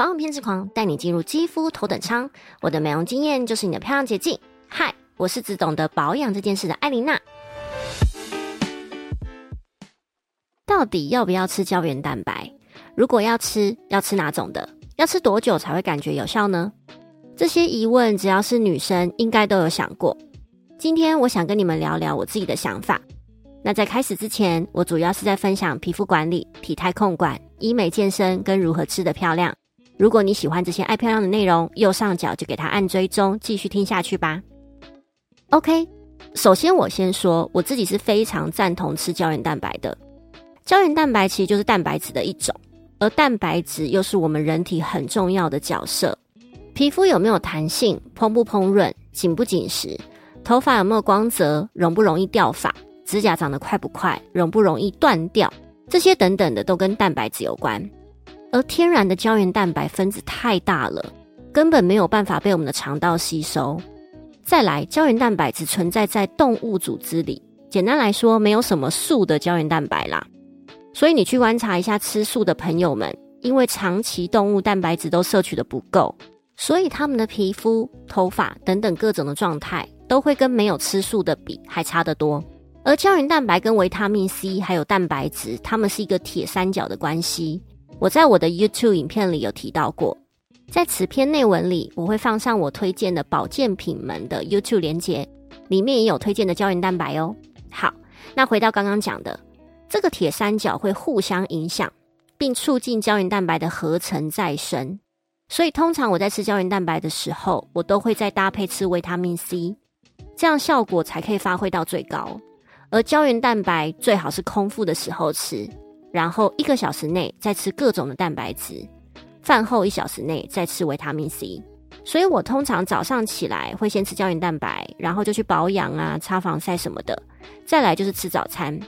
保养偏执狂，带你进入肌肤头等舱。我的美容经验就是你的漂亮捷径。嗨，我是只懂得保养这件事的艾琳娜。到底要不要吃胶原蛋白？如果要吃，要吃哪种的？要吃多久才会感觉有效呢？这些疑问，只要是女生，应该都有想过。今天我想跟你们聊聊我自己的想法。那在开始之前，我主要是在分享皮肤管理、体态控管、医美健身跟如何吃得漂亮。如果你喜欢这些爱漂亮的内容，右上角就给它按追踪，继续听下去吧。OK，首先我先说，我自己是非常赞同吃胶原蛋白的。胶原蛋白其实就是蛋白质的一种，而蛋白质又是我们人体很重要的角色。皮肤有没有弹性，蓬不蓬润，紧不紧实，头发有没有光泽，容不容易掉发。指甲长得快不快，容不容易断掉，这些等等的都跟蛋白质有关。而天然的胶原蛋白分子太大了，根本没有办法被我们的肠道吸收。再来，胶原蛋白只存在在动物组织里，简单来说，没有什么素的胶原蛋白啦。所以你去观察一下吃素的朋友们，因为长期动物蛋白质都摄取的不够，所以他们的皮肤、头发等等各种的状态，都会跟没有吃素的比还差得多。而胶原蛋白跟维他命 C 还有蛋白质，它们是一个铁三角的关系。我在我的 YouTube 影片里有提到过，在此篇内文里，我会放上我推荐的保健品们的 YouTube 连接，里面也有推荐的胶原蛋白哦。好，那回到刚刚讲的，这个铁三角会互相影响，并促进胶原蛋白的合成再生。所以通常我在吃胶原蛋白的时候，我都会再搭配吃维他命 C，这样效果才可以发挥到最高。而胶原蛋白最好是空腹的时候吃，然后一个小时内再吃各种的蛋白质，饭后一小时内再吃维他命 C。所以我通常早上起来会先吃胶原蛋白，然后就去保养啊、擦防晒什么的，再来就是吃早餐。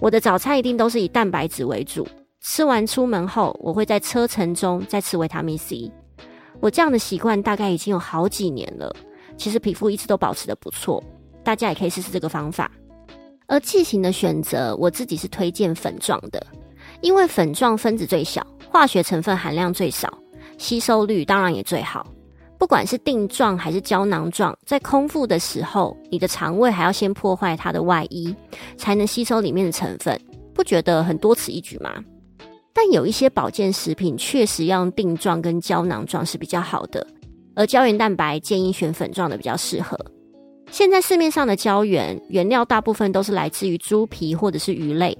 我的早餐一定都是以蛋白质为主，吃完出门后我会在车程中再吃维他命 C。我这样的习惯大概已经有好几年了，其实皮肤一直都保持的不错，大家也可以试试这个方法。而剂型的选择，我自己是推荐粉状的，因为粉状分子最小，化学成分含量最少，吸收率当然也最好。不管是定状还是胶囊状，在空腹的时候，你的肠胃还要先破坏它的外衣，才能吸收里面的成分，不觉得很多此一举吗？但有一些保健食品确实要用定状跟胶囊状是比较好的，而胶原蛋白建议选粉状的比较适合。现在市面上的胶原原料大部分都是来自于猪皮或者是鱼类，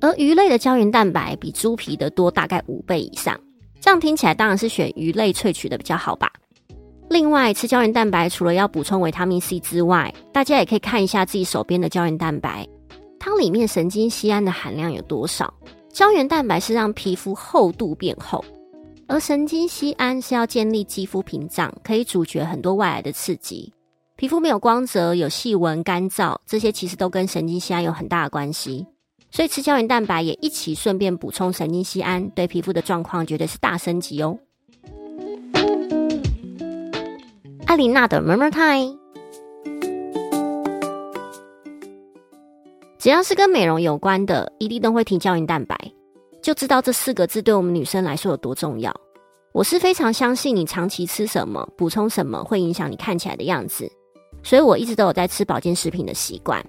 而鱼类的胶原蛋白比猪皮的多大概五倍以上。这样听起来当然是选鱼类萃取的比较好吧。另外，吃胶原蛋白除了要补充维他命 C 之外，大家也可以看一下自己手边的胶原蛋白，它里面神经酰胺的含量有多少。胶原蛋白是让皮肤厚度变厚，而神经酰胺是要建立肌肤屏障，可以阻绝很多外来的刺激。皮肤没有光泽、有细纹、干燥，这些其实都跟神经酰胺有很大的关系。所以吃胶原蛋白也一起顺便补充神经酰胺，对皮肤的状况绝对是大升级哦。艾琳娜的 Murmur Time，只要是跟美容有关的，一定都会提胶原蛋白，就知道这四个字对我们女生来说有多重要。我是非常相信你长期吃什么、补充什么会影响你看起来的样子。所以我一直都有在吃保健食品的习惯。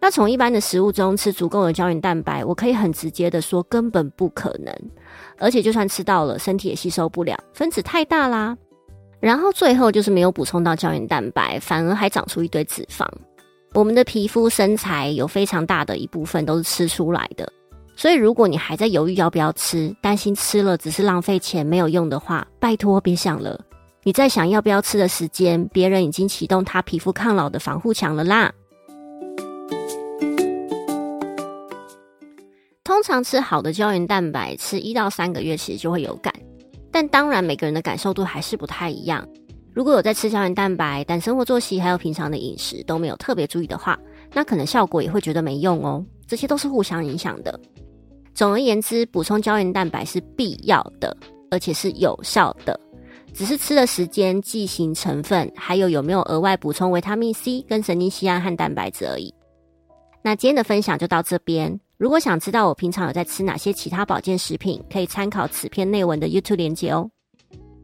那从一般的食物中吃足够的胶原蛋白，我可以很直接的说，根本不可能。而且就算吃到了，身体也吸收不了，分子太大啦。然后最后就是没有补充到胶原蛋白，反而还长出一堆脂肪。我们的皮肤、身材有非常大的一部分都是吃出来的。所以如果你还在犹豫要不要吃，担心吃了只是浪费钱没有用的话，拜托别想了。你在想要不要吃的时间，别人已经启动他皮肤抗老的防护墙了啦。通常吃好的胶原蛋白，吃一到三个月其实就会有感，但当然每个人的感受度还是不太一样。如果有在吃胶原蛋白，但生活作息还有平常的饮食都没有特别注意的话，那可能效果也会觉得没用哦。这些都是互相影响的。总而言之，补充胶原蛋白是必要的，而且是有效的。只是吃的时间、剂型成分，还有有没有额外补充维他命 C 跟神经酰胺和蛋白质而已。那今天的分享就到这边。如果想知道我平常有在吃哪些其他保健食品，可以参考此篇内文的 YouTube 连接哦。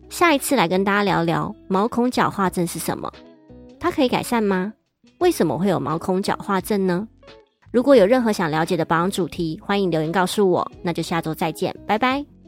下一次来跟大家聊聊毛孔角化症是什么，它可以改善吗？为什么会有毛孔角化症呢？如果有任何想了解的保养主题，欢迎留言告诉我。那就下周再见，拜拜。